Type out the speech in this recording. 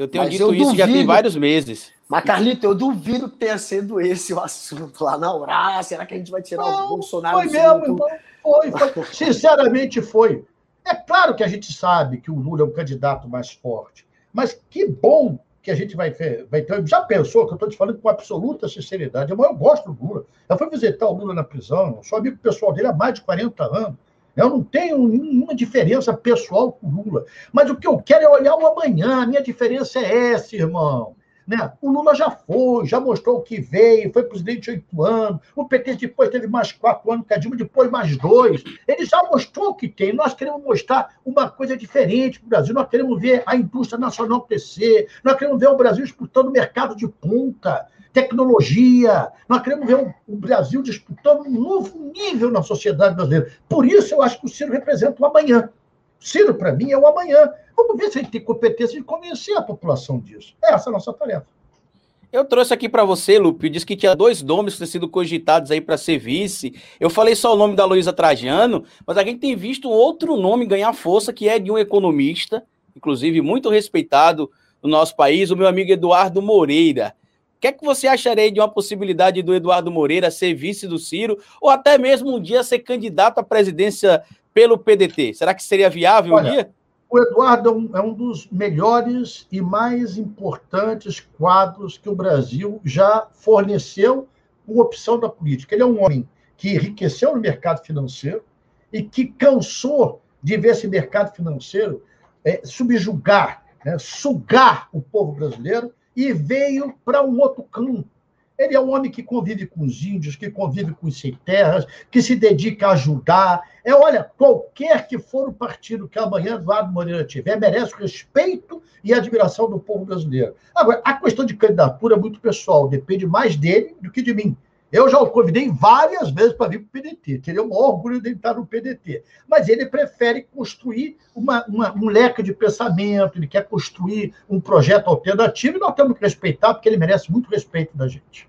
Eu tenho Mas dito eu isso duvido. já tem vários meses. Mas, Carlito, eu duvido que tenha sido esse o assunto lá na hora. será que a gente vai tirar não, o Bolsonaro? Foi mesmo, foi, foi. Sinceramente, foi. É claro que a gente sabe que o Lula é o candidato mais forte, mas que bom que a gente vai, vai ter. Já pensou que eu estou te falando com absoluta sinceridade? Eu, eu gosto do Lula. Eu fui visitar o Lula na prisão, sou amigo pessoal dele há mais de 40 anos. Eu não tenho nenhuma diferença pessoal com o Lula. Mas o que eu quero é olhar o amanhã. A minha diferença é essa, irmão. Né? O Lula já foi, já mostrou o que veio, foi presidente oito anos. O PT depois teve mais quatro anos, Cadilma depois mais dois. Ele já mostrou o que tem. Nós queremos mostrar uma coisa diferente para o Brasil. Nós queremos ver a indústria nacional crescer. Nós queremos ver o Brasil disputando mercado de ponta tecnologia. Nós queremos ver o Brasil disputando um novo nível na sociedade brasileira. Por isso, eu acho que o Ciro representa o amanhã. Ciro, para mim, é o amanhã. Vamos ver se a gente tem competência de convencer a população disso. Essa é a nossa tarefa. Eu trouxe aqui para você, Lupe, disse que tinha dois nomes que têm sido cogitados aí para ser vice. Eu falei só o nome da Luísa Trajano, mas a gente tem visto um outro nome ganhar força, que é de um economista, inclusive muito respeitado no nosso país, o meu amigo Eduardo Moreira. O que é que você acharia de uma possibilidade do Eduardo Moreira ser vice do Ciro, ou até mesmo um dia ser candidato à presidência pelo PDT? Será que seria viável Olha, um dia? O Eduardo é um, é um dos melhores e mais importantes quadros que o Brasil já forneceu com opção da política. Ele é um homem que enriqueceu no mercado financeiro e que cansou de ver esse mercado financeiro é, subjugar, né, sugar o povo brasileiro e veio para um outro campo. Ele é um homem que convive com os índios, que convive com os sem terras, que se dedica a ajudar. É, olha, qualquer que for o partido que amanhã Eduardo Moreira tiver, merece respeito e admiração do povo brasileiro. Agora, a questão de candidatura é muito pessoal, depende mais dele do que de mim. Eu já o convidei várias vezes para vir para o PDT. Teria o maior orgulho de estar no PDT. Mas ele prefere construir uma, uma, um leque de pensamento, ele quer construir um projeto alternativo e nós temos que respeitar, porque ele merece muito respeito da gente.